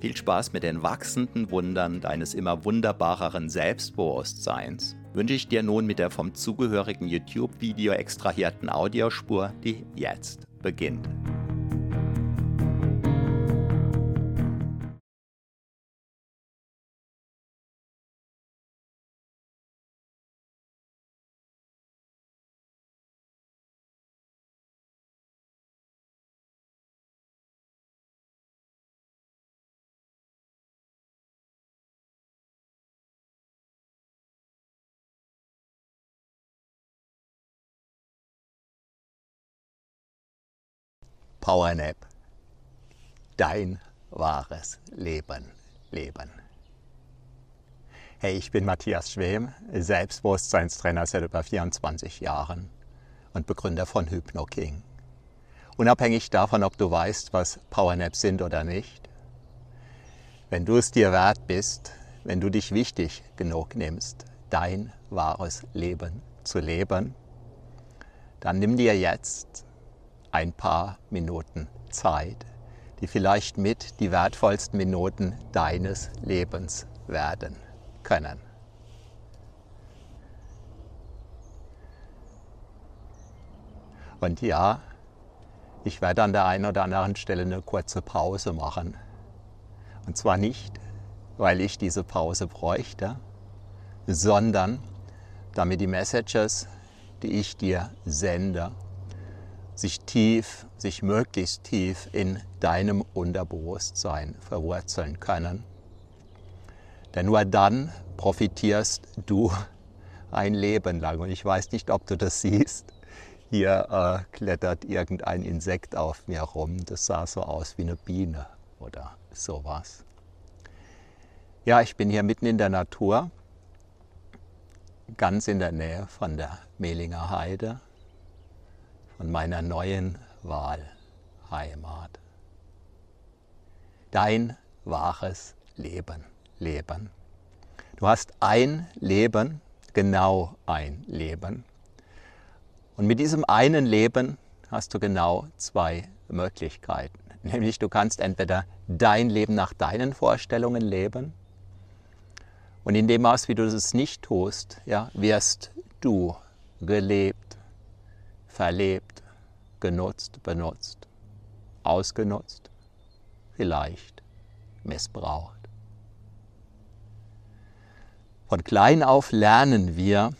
Viel Spaß mit den wachsenden Wundern deines immer wunderbareren Selbstbewusstseins wünsche ich dir nun mit der vom zugehörigen YouTube-Video extrahierten Audiospur, die jetzt beginnt. Powernap. Dein wahres Leben leben. Hey, ich bin Matthias Schwem, Selbstbewusstseinstrainer seit über 24 Jahren und Begründer von HypnoKing. Unabhängig davon, ob du weißt, was Powernaps sind oder nicht, wenn du es dir wert bist, wenn du dich wichtig genug nimmst, dein wahres Leben zu leben, dann nimm dir jetzt ein paar Minuten Zeit, die vielleicht mit die wertvollsten Minuten deines Lebens werden können. Und ja, ich werde an der einen oder anderen Stelle eine kurze Pause machen. Und zwar nicht, weil ich diese Pause bräuchte, sondern damit die Messages, die ich dir sende, sich tief, sich möglichst tief in deinem Unterbewusstsein verwurzeln können Denn nur dann profitierst du ein Leben lang. Und ich weiß nicht, ob du das siehst. Hier äh, klettert irgendein Insekt auf mir rum. Das sah so aus wie eine Biene oder sowas. Ja, ich bin hier mitten in der Natur, ganz in der Nähe von der Mehlinger Heide, von meiner neuen Wahlheimat. Dein wahres Leben leben. Du hast ein Leben, genau ein Leben. Und mit diesem einen Leben hast du genau zwei Möglichkeiten. Nämlich du kannst entweder dein Leben nach deinen Vorstellungen leben und in dem Maß, wie du es nicht tust, ja, wirst du gelebt, verlebt, genutzt, benutzt, ausgenutzt, vielleicht missbraucht. Von klein auf lernen wir,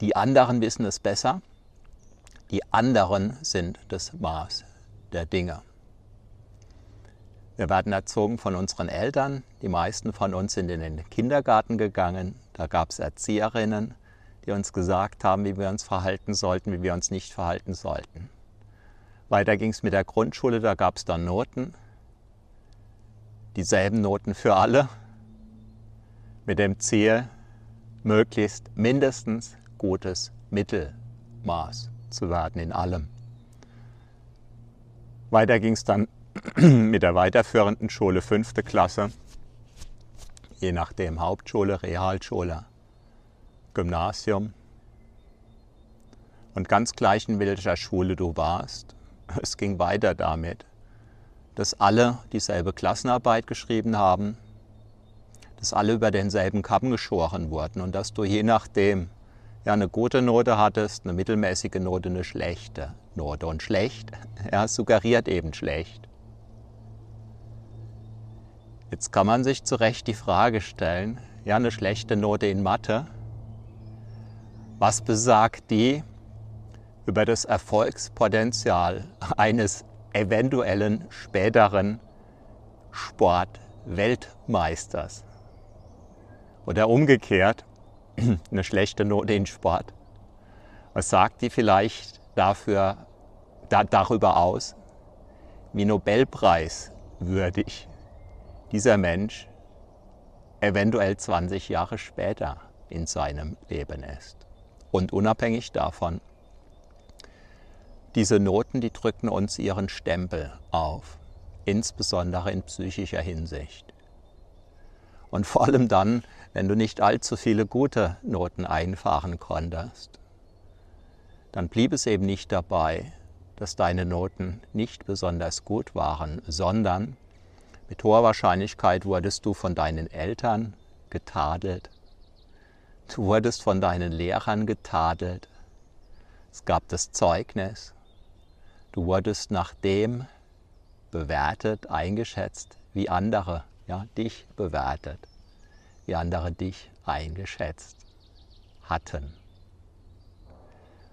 die anderen wissen es besser, die anderen sind das Maß der Dinge. Wir werden erzogen von unseren Eltern. Die meisten von uns sind in den Kindergarten gegangen. Da gab es Erzieherinnen, die uns gesagt haben, wie wir uns verhalten sollten, wie wir uns nicht verhalten sollten. Weiter ging es mit der Grundschule, da gab es dann Noten. Dieselben Noten für alle. Mit dem Ziel, möglichst mindestens gutes Mittelmaß zu werden in allem. Weiter ging es dann mit der weiterführenden Schule fünfte Klasse, je nachdem Hauptschule, Realschule, Gymnasium. Und ganz gleich in welcher Schule du warst, es ging weiter damit, dass alle dieselbe Klassenarbeit geschrieben haben, dass alle über denselben Kappen geschoren wurden und dass du je nachdem ja, eine gute Note hattest, eine mittelmäßige Note, eine schlechte Note. Und schlecht, ja, suggeriert eben schlecht. Jetzt kann man sich zu Recht die Frage stellen, ja, eine schlechte Note in Mathe, was besagt die über das Erfolgspotenzial eines eventuellen späteren Sportweltmeisters? Oder umgekehrt, eine schlechte Note in Sport. Was sagt die vielleicht dafür, da, darüber aus, wie Nobelpreis würdig dieser Mensch eventuell 20 Jahre später in seinem Leben ist? Und unabhängig davon, diese Noten, die drücken uns ihren Stempel auf, insbesondere in psychischer Hinsicht. Und vor allem dann, wenn du nicht allzu viele gute Noten einfahren konntest, dann blieb es eben nicht dabei, dass deine Noten nicht besonders gut waren, sondern mit hoher Wahrscheinlichkeit wurdest du von deinen Eltern getadelt, du wurdest von deinen Lehrern getadelt, es gab das Zeugnis, du wurdest nach dem bewertet, eingeschätzt, wie andere ja, dich bewertet, wie andere dich eingeschätzt hatten.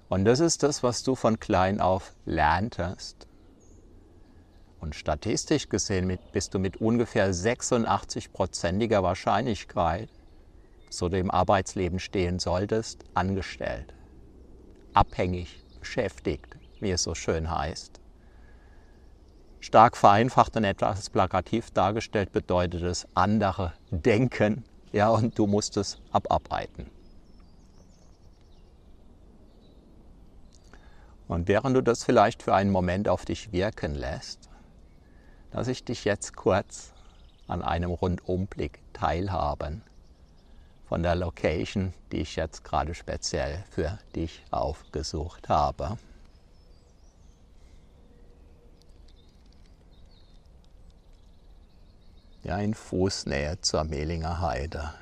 Und das ist das, was du von klein auf lerntest. Und statistisch gesehen bist du mit ungefähr 86-prozentiger Wahrscheinlichkeit, so du im Arbeitsleben stehen solltest, angestellt, abhängig, beschäftigt, wie es so schön heißt. Stark vereinfacht und etwas plakativ dargestellt bedeutet es andere denken, ja, und du musst es abarbeiten. Und während du das vielleicht für einen Moment auf dich wirken lässt, lasse ich dich jetzt kurz an einem Rundumblick teilhaben von der Location, die ich jetzt gerade speziell für dich aufgesucht habe. ja in Fußnähe zur Mehlinger Heide.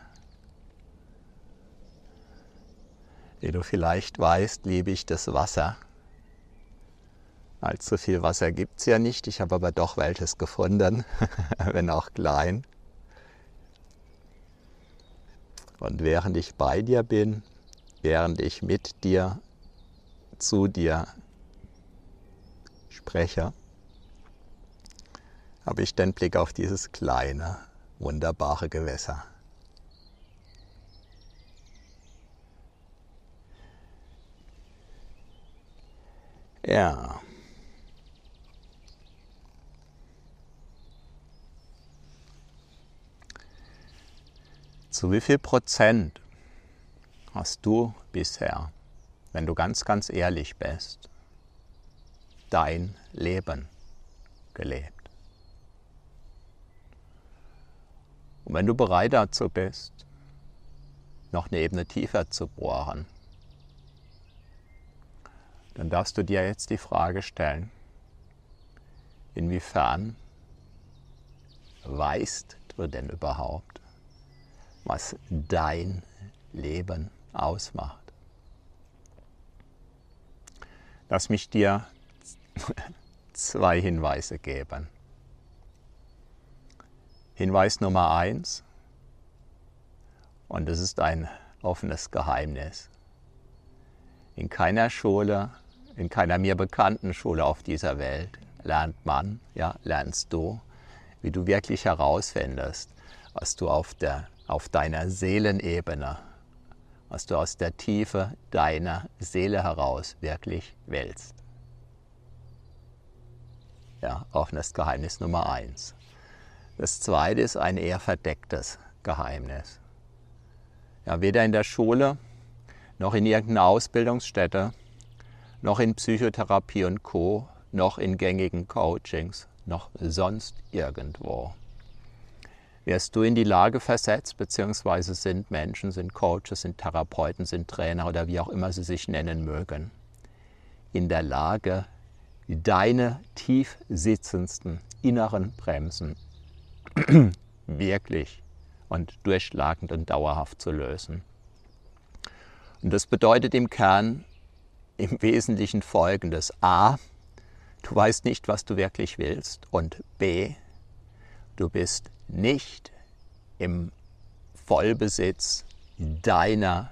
Wie du vielleicht weißt, liebe ich das Wasser. Allzu viel Wasser gibt es ja nicht, ich habe aber doch welches gefunden, wenn auch klein. Und während ich bei dir bin, während ich mit dir zu dir spreche, habe ich den Blick auf dieses kleine, wunderbare Gewässer. Ja. Zu wie viel Prozent hast du bisher, wenn du ganz, ganz ehrlich bist, dein Leben gelebt? Und wenn du bereit dazu bist, noch eine Ebene tiefer zu bohren, dann darfst du dir jetzt die Frage stellen, inwiefern weißt du denn überhaupt, was dein Leben ausmacht? Lass mich dir zwei Hinweise geben. Hinweis Nummer eins, und es ist ein offenes Geheimnis. In keiner Schule in keiner mir bekannten Schule auf dieser Welt lernt man, ja, lernst du, wie du wirklich herausfindest, was du auf, der, auf deiner Seelenebene, was du aus der Tiefe deiner Seele heraus wirklich willst. Ja, offenes Geheimnis Nummer eins. Das zweite ist ein eher verdecktes Geheimnis. Ja, weder in der Schule noch in irgendeiner Ausbildungsstätte noch in Psychotherapie und Co, noch in gängigen Coachings, noch sonst irgendwo. Wirst du in die Lage versetzt, beziehungsweise sind Menschen, sind Coaches, sind Therapeuten, sind Trainer oder wie auch immer sie sich nennen mögen, in der Lage, deine tief sitzendsten inneren Bremsen wirklich und durchschlagend und dauerhaft zu lösen. Und das bedeutet im Kern, im Wesentlichen folgendes. A, du weißt nicht, was du wirklich willst. Und B, du bist nicht im Vollbesitz deiner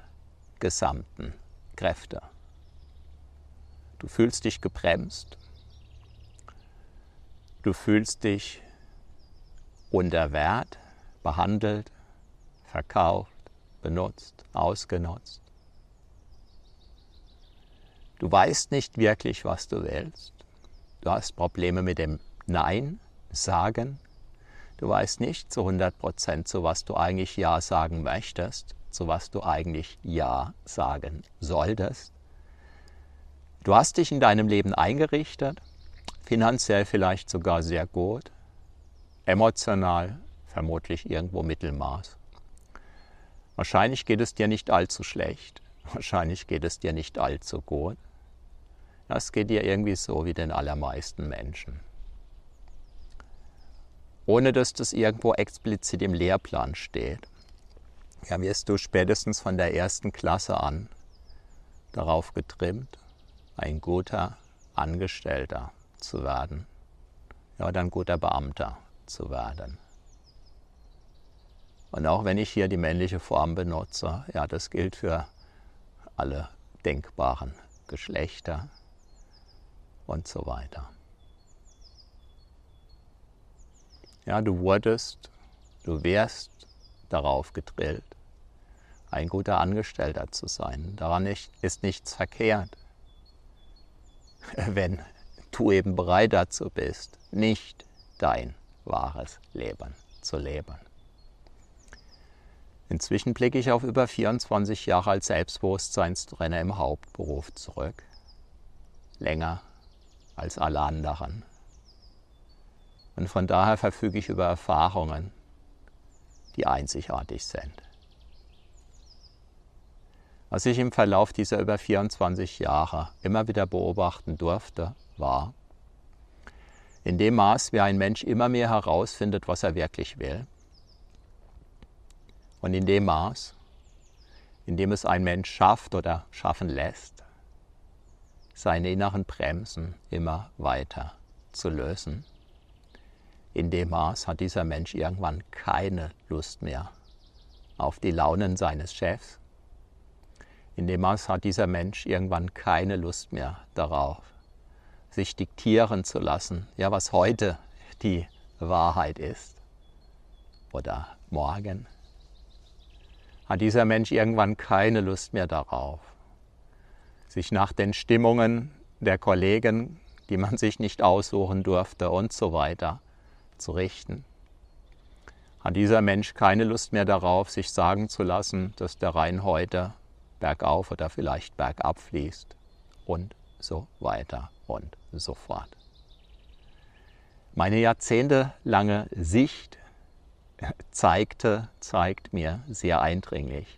gesamten Kräfte. Du fühlst dich gebremst. Du fühlst dich unter Wert behandelt, verkauft, benutzt, ausgenutzt. Du weißt nicht wirklich, was du willst. Du hast Probleme mit dem Nein sagen. Du weißt nicht zu 100 Prozent, zu was du eigentlich Ja sagen möchtest, zu was du eigentlich Ja sagen solltest. Du hast dich in deinem Leben eingerichtet, finanziell vielleicht sogar sehr gut, emotional vermutlich irgendwo Mittelmaß. Wahrscheinlich geht es dir nicht allzu schlecht, wahrscheinlich geht es dir nicht allzu gut. Das geht dir irgendwie so wie den allermeisten Menschen. Ohne dass das irgendwo explizit im Lehrplan steht. Ja, wirst du spätestens von der ersten Klasse an darauf getrimmt, ein guter Angestellter zu werden. Ja, oder ein guter Beamter zu werden. Und auch wenn ich hier die männliche Form benutze, ja, das gilt für alle denkbaren Geschlechter und so weiter. Ja, du wurdest, du wärst darauf gedrillt, ein guter Angestellter zu sein. Daran ist nichts verkehrt, wenn du eben bereit dazu bist, nicht dein wahres Leben zu leben. Inzwischen blicke ich auf über 24 Jahre als Selbstbewusstseinstrainer im Hauptberuf zurück. Länger als alle anderen. Und von daher verfüge ich über Erfahrungen, die einzigartig sind. Was ich im Verlauf dieser über 24 Jahre immer wieder beobachten durfte, war, in dem Maß, wie ein Mensch immer mehr herausfindet, was er wirklich will, und in dem Maß, in dem es ein Mensch schafft oder schaffen lässt, seine inneren Bremsen immer weiter zu lösen. In dem Maß hat dieser Mensch irgendwann keine Lust mehr auf die Launen seines Chefs. In dem Maß hat dieser Mensch irgendwann keine Lust mehr darauf, sich diktieren zu lassen, ja, was heute die Wahrheit ist oder morgen. Hat dieser Mensch irgendwann keine Lust mehr darauf, sich nach den Stimmungen der Kollegen, die man sich nicht aussuchen durfte und so weiter zu richten. Hat dieser Mensch keine Lust mehr darauf, sich sagen zu lassen, dass der Rhein heute bergauf oder vielleicht bergab fließt und so weiter und so fort. Meine jahrzehntelange Sicht zeigte, zeigt mir sehr eindringlich,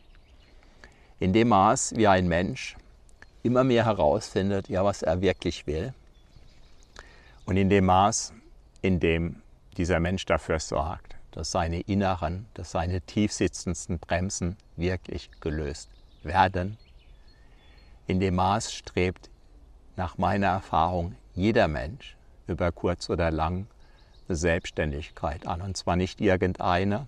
in dem Maß, wie ein Mensch immer mehr herausfindet, ja, was er wirklich will, und in dem Maß, in dem dieser Mensch dafür sorgt, dass seine inneren, dass seine tiefsitzendsten Bremsen wirklich gelöst werden, in dem Maß strebt nach meiner Erfahrung jeder Mensch über kurz oder lang eine Selbstständigkeit an. Und zwar nicht irgendeine,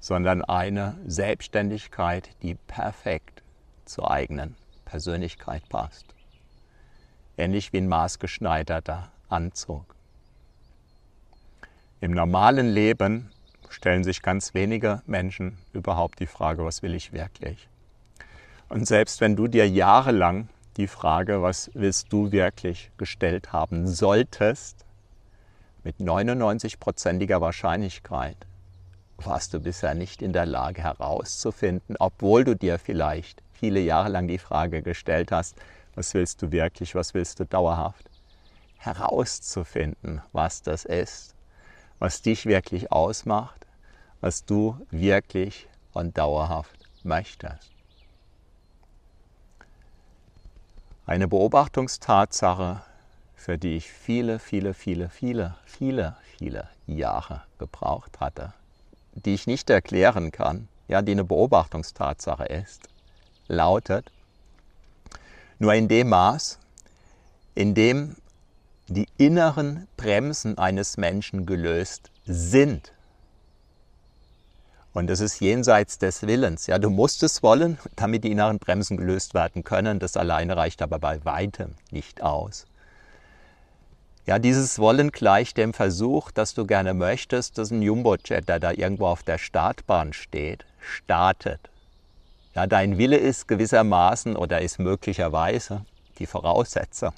sondern eine Selbstständigkeit, die perfekt zur eigenen Persönlichkeit passt. Ähnlich wie ein maßgeschneiderter Anzug. Im normalen Leben stellen sich ganz wenige Menschen überhaupt die Frage, was will ich wirklich? Und selbst wenn du dir jahrelang die Frage, was willst du wirklich gestellt haben solltest, mit 99-prozentiger Wahrscheinlichkeit warst du bisher nicht in der Lage herauszufinden, obwohl du dir vielleicht viele Jahre lang die Frage gestellt hast, was willst du wirklich, was willst du dauerhaft, herauszufinden, was das ist, was dich wirklich ausmacht, was du wirklich und dauerhaft möchtest. Eine Beobachtungstatsache, für die ich viele, viele, viele, viele, viele, viele Jahre gebraucht hatte, die ich nicht erklären kann, ja, die eine Beobachtungstatsache ist, lautet, nur in dem Maß, in dem die inneren Bremsen eines Menschen gelöst sind, und das ist jenseits des Willens. Ja, du musst es wollen, damit die inneren Bremsen gelöst werden können. Das alleine reicht aber bei weitem nicht aus. Ja, dieses Wollen gleicht dem Versuch, dass du gerne möchtest, dass ein Jumbojet, der da irgendwo auf der Startbahn steht, startet. Ja, dein Wille ist gewissermaßen oder ist möglicherweise die Voraussetzung.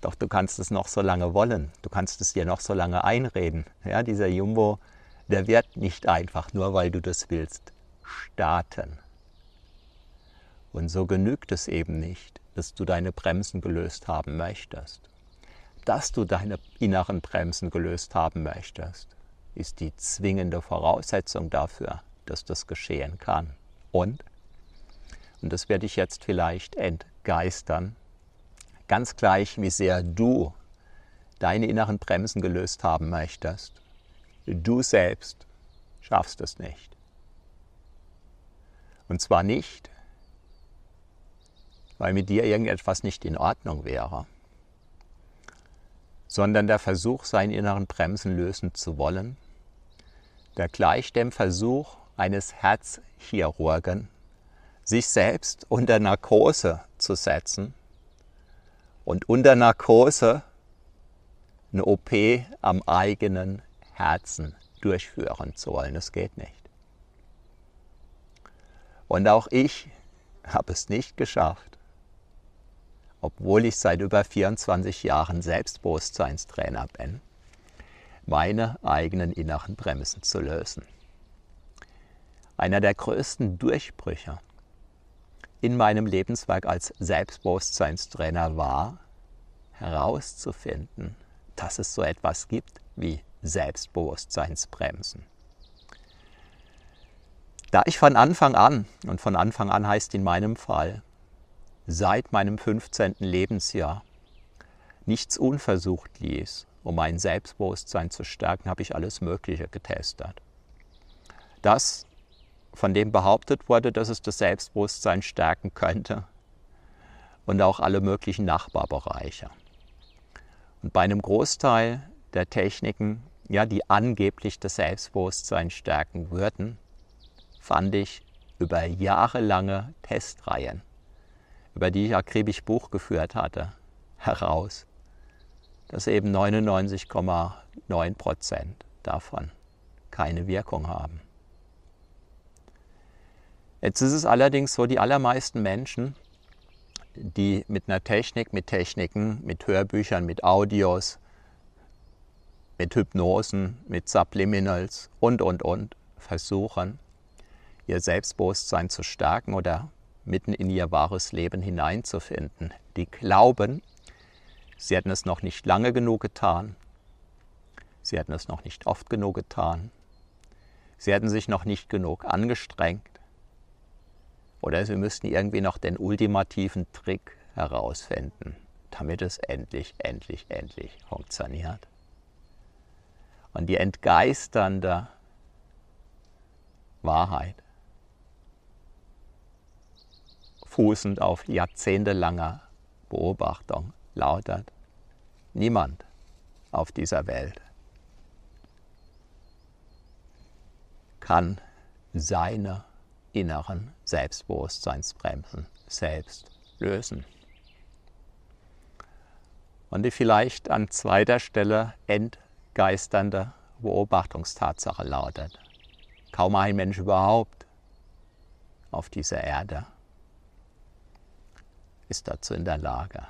Doch du kannst es noch so lange wollen, du kannst es dir noch so lange einreden. Ja, dieser Jumbo der wird nicht einfach, nur weil du das willst, starten. Und so genügt es eben nicht, dass du deine Bremsen gelöst haben möchtest. Dass du deine inneren Bremsen gelöst haben möchtest, ist die zwingende Voraussetzung dafür, dass das geschehen kann. Und, und das werde ich jetzt vielleicht entgeistern, ganz gleich, wie sehr du deine inneren Bremsen gelöst haben möchtest, Du selbst schaffst es nicht. Und zwar nicht, weil mit dir irgendetwas nicht in Ordnung wäre, sondern der Versuch, seinen inneren Bremsen lösen zu wollen, der gleicht dem Versuch eines Herzchirurgen, sich selbst unter Narkose zu setzen und unter Narkose eine OP am eigenen Herzen durchführen zu wollen. Das geht nicht. Und auch ich habe es nicht geschafft, obwohl ich seit über 24 Jahren Selbstbewusstseinstrainer bin, meine eigenen inneren Bremsen zu lösen. Einer der größten Durchbrüche in meinem Lebenswerk als Selbstbewusstseinstrainer war, herauszufinden, dass es so etwas gibt wie Selbstbewusstseinsbremsen. Da ich von Anfang an, und von Anfang an heißt in meinem Fall, seit meinem 15. Lebensjahr nichts unversucht ließ, um mein Selbstbewusstsein zu stärken, habe ich alles Mögliche getestet. Das, von dem behauptet wurde, dass es das Selbstbewusstsein stärken könnte, und auch alle möglichen Nachbarbereiche. Und bei einem Großteil der Techniken, ja, die angeblich das Selbstbewusstsein stärken würden, fand ich über jahrelange Testreihen, über die ich akribisch Buch geführt hatte, heraus, dass eben 99,9 Prozent davon keine Wirkung haben. Jetzt ist es allerdings so, die allermeisten Menschen, die mit einer Technik, mit Techniken, mit Hörbüchern, mit Audios, mit Hypnosen, mit Subliminals und, und, und versuchen, ihr Selbstbewusstsein zu stärken oder mitten in ihr wahres Leben hineinzufinden. Die glauben, sie hätten es noch nicht lange genug getan, sie hätten es noch nicht oft genug getan, sie hätten sich noch nicht genug angestrengt oder sie müssten irgendwie noch den ultimativen Trick herausfinden, damit es endlich, endlich, endlich funktioniert. Und die entgeisternde Wahrheit fußend auf jahrzehntelanger Beobachtung lautet, niemand auf dieser Welt kann seine inneren Selbstbewusstseinsbremsen selbst lösen. Und die vielleicht an zweiter Stelle entgeisternde Beobachtungstatsache lautet, kaum ein Mensch überhaupt auf dieser Erde ist dazu in der Lage.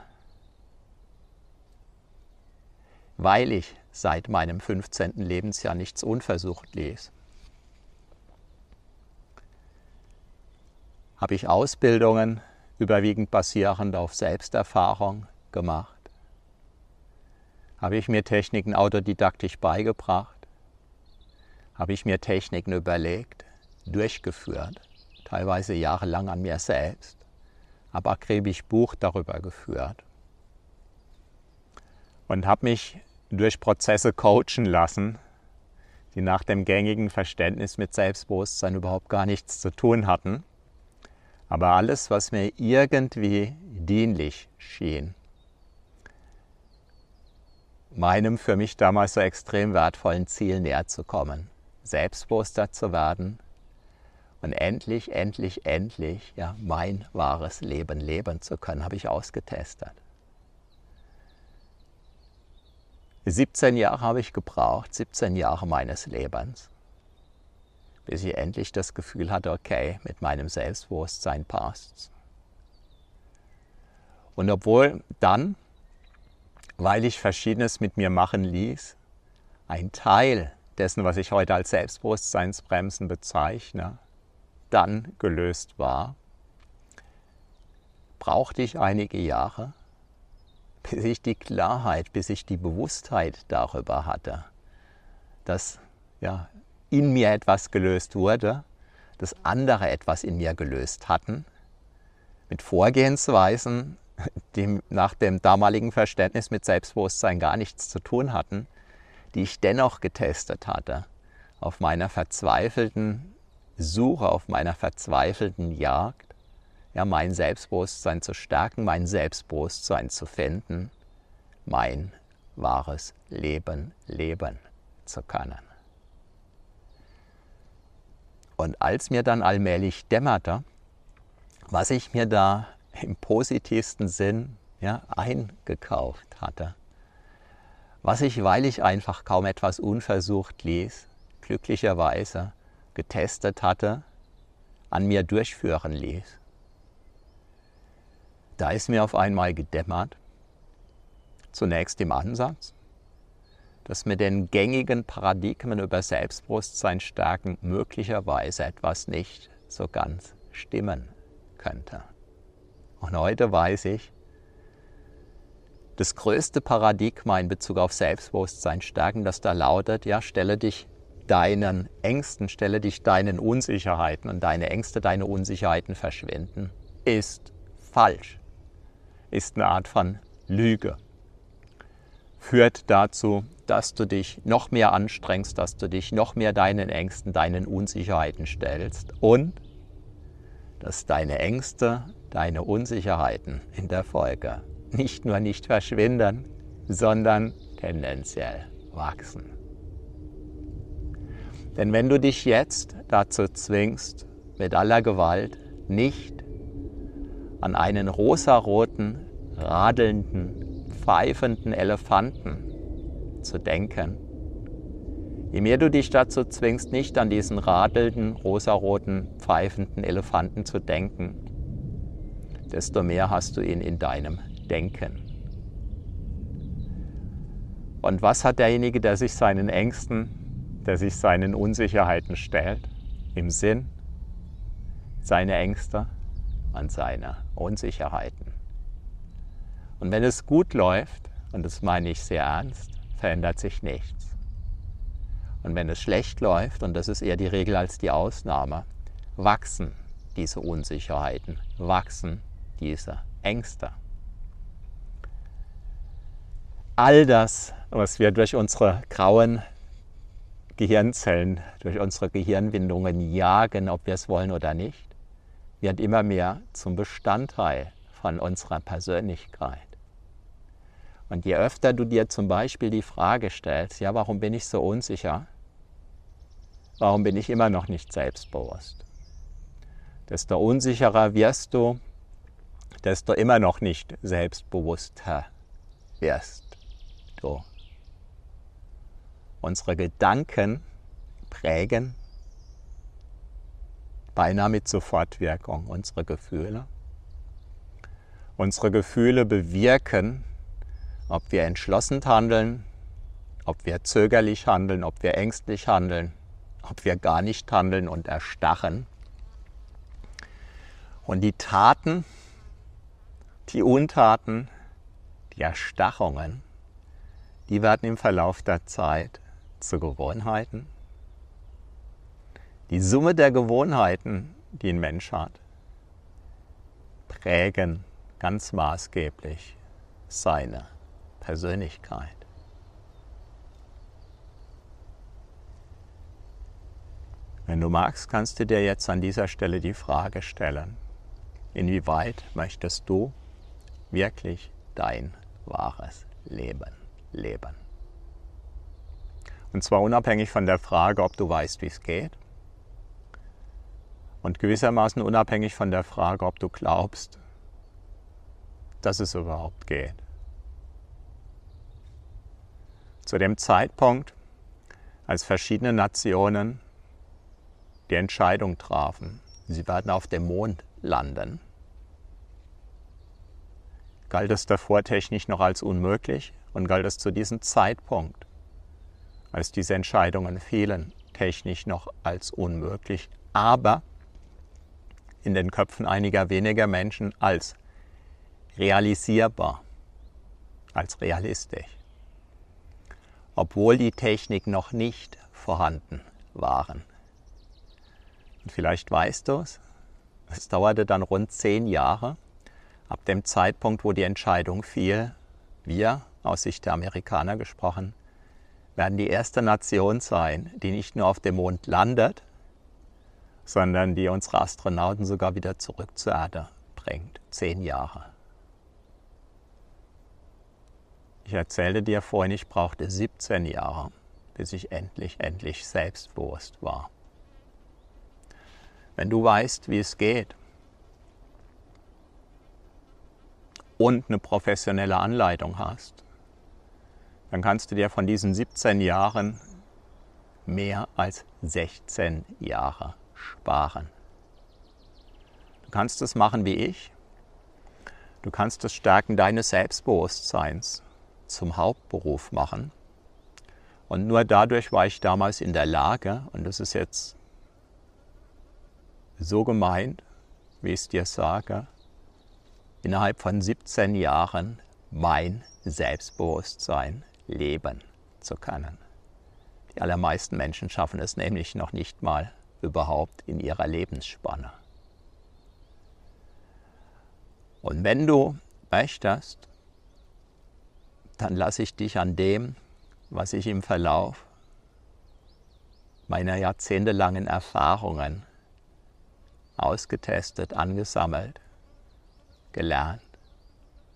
Weil ich seit meinem 15. Lebensjahr nichts unversucht ließ, habe ich Ausbildungen überwiegend basierend auf Selbsterfahrung gemacht. Habe ich mir Techniken autodidaktisch beigebracht. Habe ich mir Techniken überlegt, durchgeführt, teilweise jahrelang an mir selbst habe akribisch Buch darüber geführt und habe mich durch Prozesse coachen lassen, die nach dem gängigen Verständnis mit Selbstbewusstsein überhaupt gar nichts zu tun hatten. Aber alles, was mir irgendwie dienlich schien, meinem für mich damals so extrem wertvollen Ziel näher zu kommen, selbstbewusster zu werden, und endlich, endlich, endlich ja, mein wahres Leben leben zu können, habe ich ausgetestet. 17 Jahre habe ich gebraucht, 17 Jahre meines Lebens, bis ich endlich das Gefühl hatte, okay, mit meinem Selbstbewusstsein passt's. Und obwohl dann, weil ich Verschiedenes mit mir machen ließ, ein Teil dessen, was ich heute als Selbstbewusstseinsbremsen bezeichne, dann gelöst war, brauchte ich einige Jahre, bis ich die Klarheit, bis ich die Bewusstheit darüber hatte, dass ja, in mir etwas gelöst wurde, dass andere etwas in mir gelöst hatten, mit Vorgehensweisen, die nach dem damaligen Verständnis mit Selbstbewusstsein gar nichts zu tun hatten, die ich dennoch getestet hatte, auf meiner verzweifelten Suche auf meiner verzweifelten Jagd, ja, mein Selbstbewusstsein zu stärken, mein Selbstbewusstsein zu finden, mein wahres Leben leben zu können. Und als mir dann allmählich dämmerte, was ich mir da im positivsten Sinn ja, eingekauft hatte, was ich, weil ich einfach kaum etwas unversucht ließ, glücklicherweise getestet hatte, an mir durchführen ließ. Da ist mir auf einmal gedämmert, zunächst im Ansatz, dass mit den gängigen Paradigmen über Selbstbewusstsein stärken möglicherweise etwas nicht so ganz stimmen könnte. Und heute weiß ich, das größte Paradigma in Bezug auf Selbstbewusstsein stärken, das da lautet, ja, stelle dich deinen Ängsten, stelle dich deinen Unsicherheiten und deine Ängste, deine Unsicherheiten verschwinden, ist falsch, ist eine Art von Lüge. Führt dazu, dass du dich noch mehr anstrengst, dass du dich noch mehr deinen Ängsten, deinen Unsicherheiten stellst und dass deine Ängste, deine Unsicherheiten in der Folge nicht nur nicht verschwinden, sondern tendenziell wachsen. Denn wenn du dich jetzt dazu zwingst, mit aller Gewalt nicht an einen rosaroten, radelnden, pfeifenden Elefanten zu denken, je mehr du dich dazu zwingst, nicht an diesen radelnden, rosaroten, pfeifenden Elefanten zu denken, desto mehr hast du ihn in deinem Denken. Und was hat derjenige, der sich seinen Ängsten, der sich seinen Unsicherheiten stellt? Im Sinn seine Ängste und seine Unsicherheiten. Und wenn es gut läuft, und das meine ich sehr ernst, verändert sich nichts. Und wenn es schlecht läuft, und das ist eher die Regel als die Ausnahme, wachsen diese Unsicherheiten, wachsen diese Ängste. All das, was wir durch unsere grauen Gehirnzellen, durch unsere Gehirnwindungen jagen, ob wir es wollen oder nicht, wird immer mehr zum Bestandteil von unserer Persönlichkeit. Und je öfter du dir zum Beispiel die Frage stellst, ja, warum bin ich so unsicher? Warum bin ich immer noch nicht selbstbewusst? Desto unsicherer wirst du, desto immer noch nicht selbstbewusster wirst du. Unsere Gedanken prägen beinahe mit Sofortwirkung unsere Gefühle. Unsere Gefühle bewirken, ob wir entschlossen handeln, ob wir zögerlich handeln, ob wir ängstlich handeln, ob wir gar nicht handeln und erstarren. Und die Taten, die Untaten, die Erstarrungen, die werden im Verlauf der Zeit zu Gewohnheiten. Die Summe der Gewohnheiten, die ein Mensch hat, prägen ganz maßgeblich seine Persönlichkeit. Wenn du magst, kannst du dir jetzt an dieser Stelle die Frage stellen, inwieweit möchtest du wirklich dein wahres Leben leben? Und zwar unabhängig von der Frage, ob du weißt, wie es geht. Und gewissermaßen unabhängig von der Frage, ob du glaubst, dass es überhaupt geht. Zu dem Zeitpunkt, als verschiedene Nationen die Entscheidung trafen, sie werden auf dem Mond landen, galt es davor technisch noch als unmöglich und galt es zu diesem Zeitpunkt, als diese Entscheidungen fielen, technisch noch als unmöglich, aber in den Köpfen einiger weniger Menschen als realisierbar, als realistisch, obwohl die Technik noch nicht vorhanden waren. Und vielleicht weißt du es, es dauerte dann rund zehn Jahre, ab dem Zeitpunkt, wo die Entscheidung fiel, wir, aus Sicht der Amerikaner gesprochen, werden die erste Nation sein, die nicht nur auf dem Mond landet, sondern die unsere Astronauten sogar wieder zurück zur Erde bringt. Zehn Jahre. Ich erzählte dir vorhin, ich brauchte 17 Jahre, bis ich endlich, endlich selbstbewusst war. Wenn du weißt, wie es geht und eine professionelle Anleitung hast, dann kannst du dir von diesen 17 Jahren mehr als 16 Jahre sparen. Du kannst es machen wie ich. Du kannst das Stärken deines Selbstbewusstseins zum Hauptberuf machen. Und nur dadurch war ich damals in der Lage, und das ist jetzt so gemeint, wie ich es dir sage, innerhalb von 17 Jahren mein Selbstbewusstsein leben zu können. Die allermeisten Menschen schaffen es nämlich noch nicht mal überhaupt in ihrer Lebensspanne. Und wenn du möchtest, dann lasse ich dich an dem, was ich im Verlauf meiner jahrzehntelangen Erfahrungen ausgetestet, angesammelt, gelernt,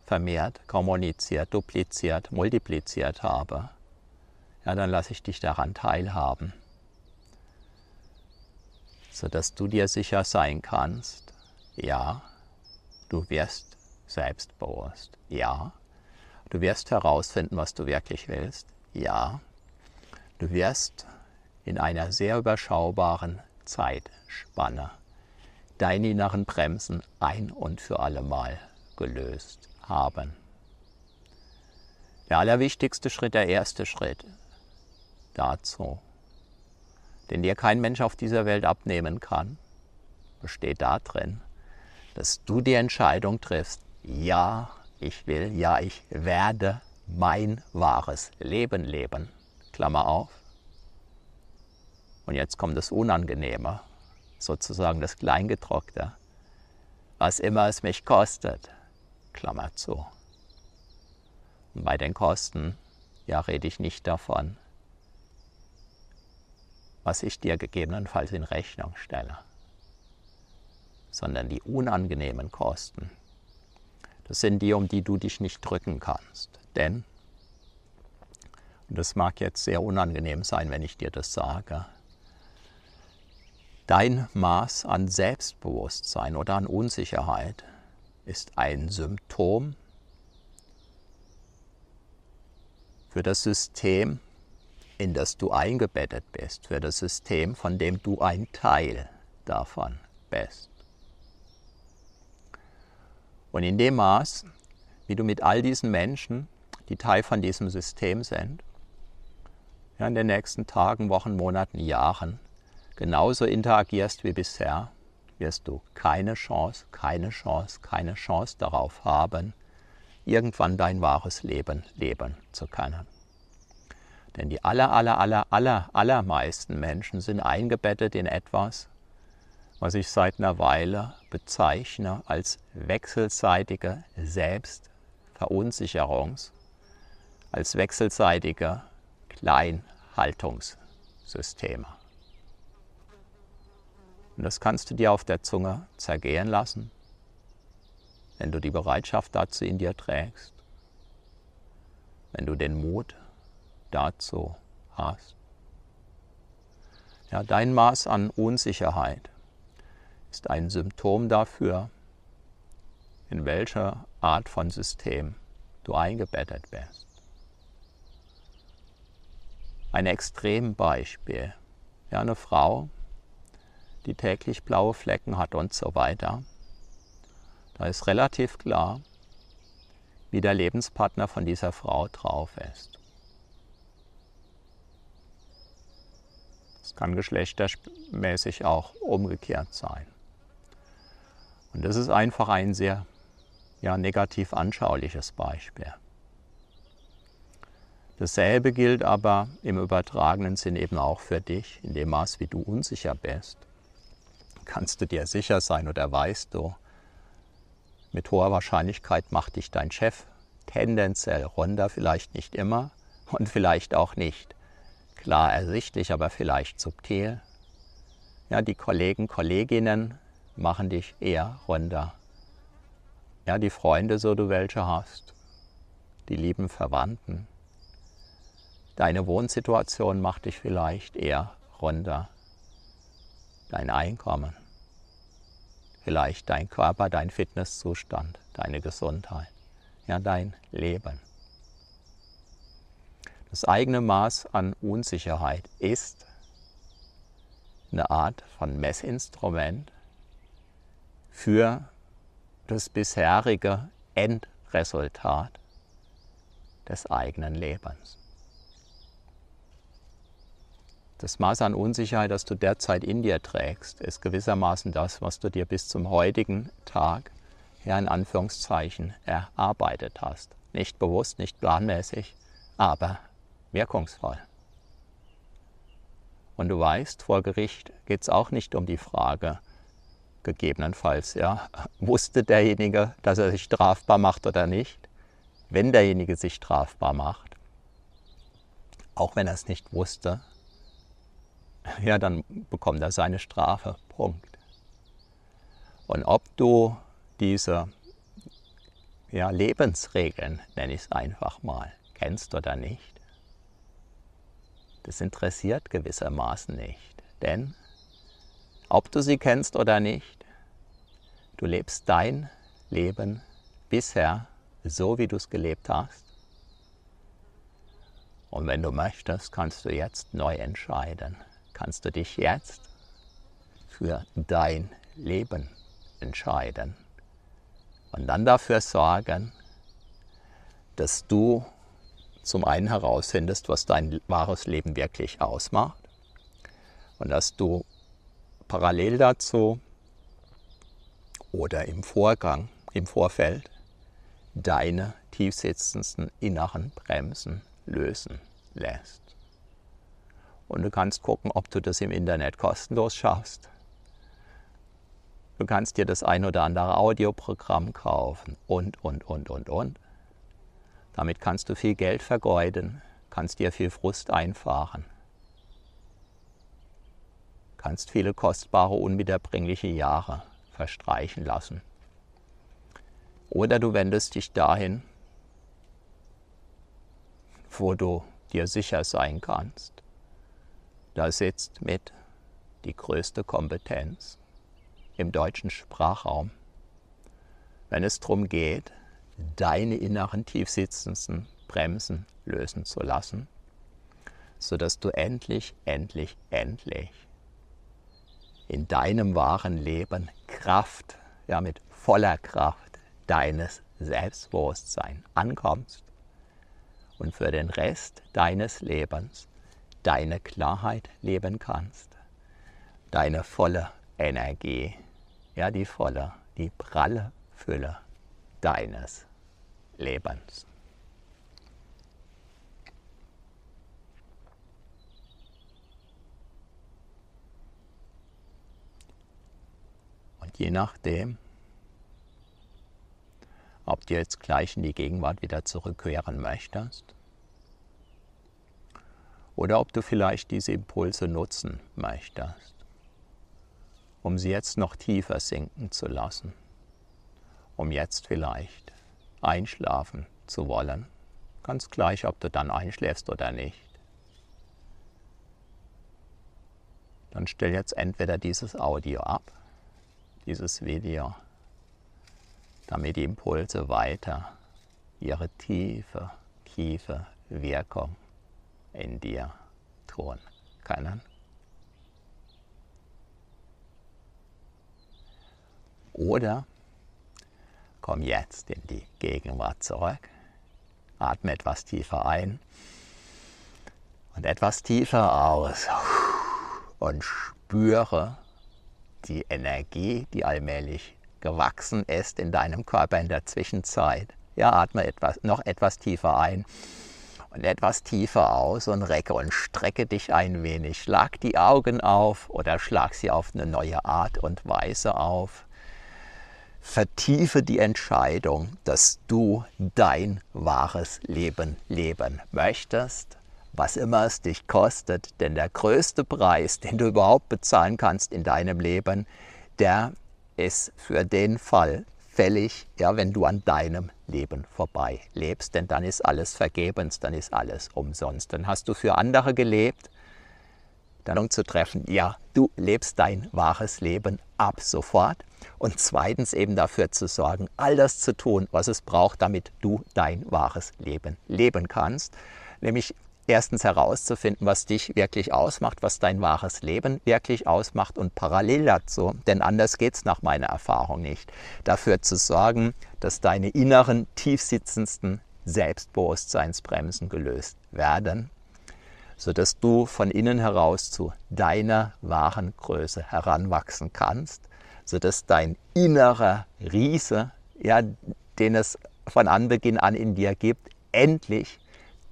vermehrt, kommuniziert, dupliziert, multipliziert habe, ja, dann lasse ich dich daran teilhaben sodass du dir sicher sein kannst, ja, du wirst selbstbewusst, ja, du wirst herausfinden, was du wirklich willst, ja, du wirst in einer sehr überschaubaren Zeitspanne deine inneren Bremsen ein und für alle Mal gelöst haben. Der allerwichtigste Schritt, der erste Schritt dazu, den dir kein Mensch auf dieser Welt abnehmen kann, besteht darin, dass du die Entscheidung triffst, ja, ich will, ja, ich werde mein wahres Leben leben. Klammer auf. Und jetzt kommt das Unangenehme, sozusagen das Kleingedruckte. Was immer es mich kostet, Klammer zu. Und bei den Kosten, ja, rede ich nicht davon, was ich dir gegebenenfalls in Rechnung stelle, sondern die unangenehmen Kosten, das sind die, um die du dich nicht drücken kannst. Denn, und das mag jetzt sehr unangenehm sein, wenn ich dir das sage, dein Maß an Selbstbewusstsein oder an Unsicherheit ist ein Symptom für das System, in das du eingebettet bist, für das System, von dem du ein Teil davon bist. Und in dem Maß, wie du mit all diesen Menschen, die Teil von diesem System sind, ja, in den nächsten Tagen, Wochen, Monaten, Jahren genauso interagierst wie bisher, wirst du keine Chance, keine Chance, keine Chance darauf haben, irgendwann dein wahres Leben leben zu können. Denn die aller, aller, aller, aller, allermeisten Menschen sind eingebettet in etwas, was ich seit einer Weile bezeichne als wechselseitige Selbstverunsicherungs, als wechselseitige Kleinhaltungssysteme. Und das kannst du dir auf der Zunge zergehen lassen, wenn du die Bereitschaft dazu in dir trägst, wenn du den Mut dazu hast. Ja, dein Maß an Unsicherheit ist ein Symptom dafür, in welcher Art von System du eingebettet bist. Ein Extrembeispiel. Ja, eine Frau, die täglich blaue Flecken hat und so weiter. Da ist relativ klar, wie der Lebenspartner von dieser Frau drauf ist. Das kann geschlechtermäßig auch umgekehrt sein. Und das ist einfach ein sehr ja, negativ anschauliches Beispiel. Dasselbe gilt aber im übertragenen Sinn eben auch für dich, in dem Maß, wie du unsicher bist. Kannst du dir sicher sein oder weißt du, mit hoher Wahrscheinlichkeit macht dich dein Chef tendenziell runter, vielleicht nicht immer und vielleicht auch nicht klar ersichtlich, aber vielleicht subtil. Ja, die Kollegen, Kolleginnen machen dich eher runter. Ja, die Freunde, so du welche hast, die lieben Verwandten. Deine Wohnsituation macht dich vielleicht eher runter. Dein Einkommen, vielleicht dein Körper, dein Fitnesszustand, deine Gesundheit, ja dein Leben. Das eigene Maß an Unsicherheit ist eine Art von Messinstrument, für das bisherige Endresultat des eigenen Lebens. Das Maß an Unsicherheit, das du derzeit in dir trägst, ist gewissermaßen das, was du dir bis zum heutigen Tag, ja in Anführungszeichen, erarbeitet hast. Nicht bewusst, nicht planmäßig, aber wirkungsvoll. Und du weißt, vor Gericht geht es auch nicht um die Frage, gegebenenfalls. Ja. Wusste derjenige, dass er sich strafbar macht oder nicht? Wenn derjenige sich strafbar macht, auch wenn er es nicht wusste, ja, dann bekommt er seine Strafe. Punkt. Und ob du diese ja, Lebensregeln, nenne ich es einfach mal, kennst oder nicht, das interessiert gewissermaßen nicht. Denn ob du sie kennst oder nicht. Du lebst dein Leben bisher so, wie du es gelebt hast. Und wenn du möchtest, kannst du jetzt neu entscheiden. Kannst du dich jetzt für dein Leben entscheiden und dann dafür sorgen, dass du zum einen herausfindest, was dein wahres Leben wirklich ausmacht und dass du parallel dazu oder im Vorgang, im Vorfeld deine tiefsitzendsten inneren Bremsen lösen lässt. Und du kannst gucken, ob du das im Internet kostenlos schaffst. Du kannst dir das ein oder andere Audioprogramm kaufen und, und, und, und, und. Damit kannst du viel Geld vergeuden, kannst dir viel Frust einfahren, kannst viele kostbare, unwiederbringliche Jahre verstreichen lassen. Oder du wendest dich dahin, wo du dir sicher sein kannst. Da sitzt mit die größte Kompetenz im deutschen Sprachraum, wenn es darum geht, deine inneren tiefsitzenden Bremsen lösen zu lassen, sodass du endlich, endlich, endlich in deinem wahren Leben Kraft, ja mit voller Kraft deines Selbstbewusstseins ankommst und für den Rest deines Lebens deine Klarheit leben kannst, deine volle Energie, ja die volle, die pralle Fülle deines Lebens. Je nachdem, ob du jetzt gleich in die Gegenwart wieder zurückkehren möchtest? Oder ob du vielleicht diese Impulse nutzen möchtest, um sie jetzt noch tiefer sinken zu lassen, um jetzt vielleicht einschlafen zu wollen, ganz gleich, ob du dann einschläfst oder nicht. Dann stell jetzt entweder dieses Audio ab, dieses Video, damit die Impulse weiter ihre tiefe, tiefe Wirkung in dir tun können. Oder komm jetzt in die Gegenwart zurück, atme etwas tiefer ein und etwas tiefer aus und spüre die Energie, die allmählich gewachsen ist in deinem Körper in der Zwischenzeit. Ja, atme etwas, noch etwas tiefer ein und etwas tiefer aus und recke und strecke dich ein wenig. Schlag die Augen auf oder schlag sie auf eine neue Art und Weise auf. Vertiefe die Entscheidung, dass du dein wahres Leben leben möchtest, was immer es dich kostet, denn der größte Preis, den du überhaupt bezahlen kannst in deinem Leben, der ist für den Fall fällig, ja, wenn du an deinem Leben vorbei lebst, denn dann ist alles vergebens, dann ist alles umsonst. Dann hast du für andere gelebt, dann zu treffen, ja, du lebst dein wahres Leben ab sofort. Und zweitens eben dafür zu sorgen, all das zu tun, was es braucht, damit du dein wahres Leben leben kannst. Nämlich erstens herauszufinden, was dich wirklich ausmacht, was dein wahres Leben wirklich ausmacht und parallel dazu, denn anders geht es nach meiner Erfahrung nicht, dafür zu sorgen, dass deine inneren, tiefsitzendsten Selbstbewusstseinsbremsen gelöst werden, sodass du von innen heraus zu deiner wahren Größe heranwachsen kannst, sodass dein innerer Riese, ja, den es von Anbeginn an in dir gibt, endlich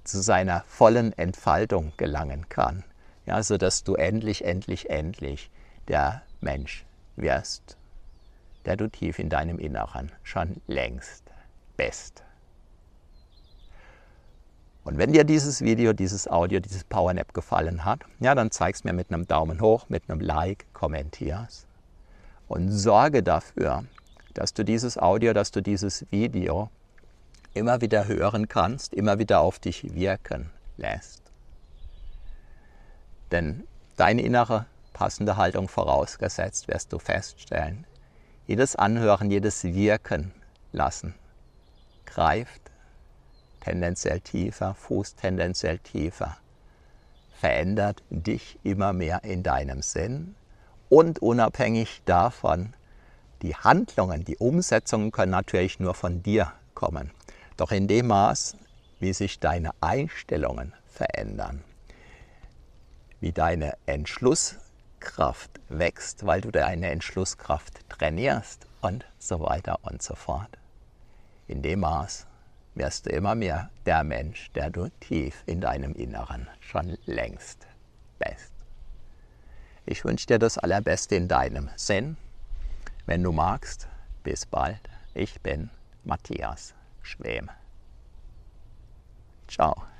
zu seiner vollen Entfaltung gelangen kann. Ja, sodass du endlich, endlich, endlich der Mensch wirst, der du tief in deinem Inneren schon längst bist. Und wenn dir dieses Video, dieses Audio, dieses Powernap gefallen hat, ja, dann zeig's mir mit einem Daumen hoch, mit einem Like, kommentier's und sorge dafür, dass du dieses Audio, dass du dieses Video immer wieder hören kannst, immer wieder auf dich wirken lässt. Denn deine innere passende Haltung vorausgesetzt, wirst du feststellen, jedes Anhören, jedes Wirken lassen greift tendenziell tiefer, fußt tendenziell tiefer, verändert dich immer mehr in deinem Sinn Und unabhängig davon, die Handlungen, die Umsetzungen können natürlich nur von dir kommen. Doch in dem Maß, wie sich deine Einstellungen verändern, wie deine Entschlusskraft wächst, weil du deine Entschlusskraft trainierst und so weiter und so fort. In dem Maß wirst du immer mehr der Mensch, der du tief in deinem Inneren schon längst bist. Ich wünsche dir das Allerbeste in deinem Sinn. Wenn du magst, bis bald. Ich bin Matthias Schwem. Ciao.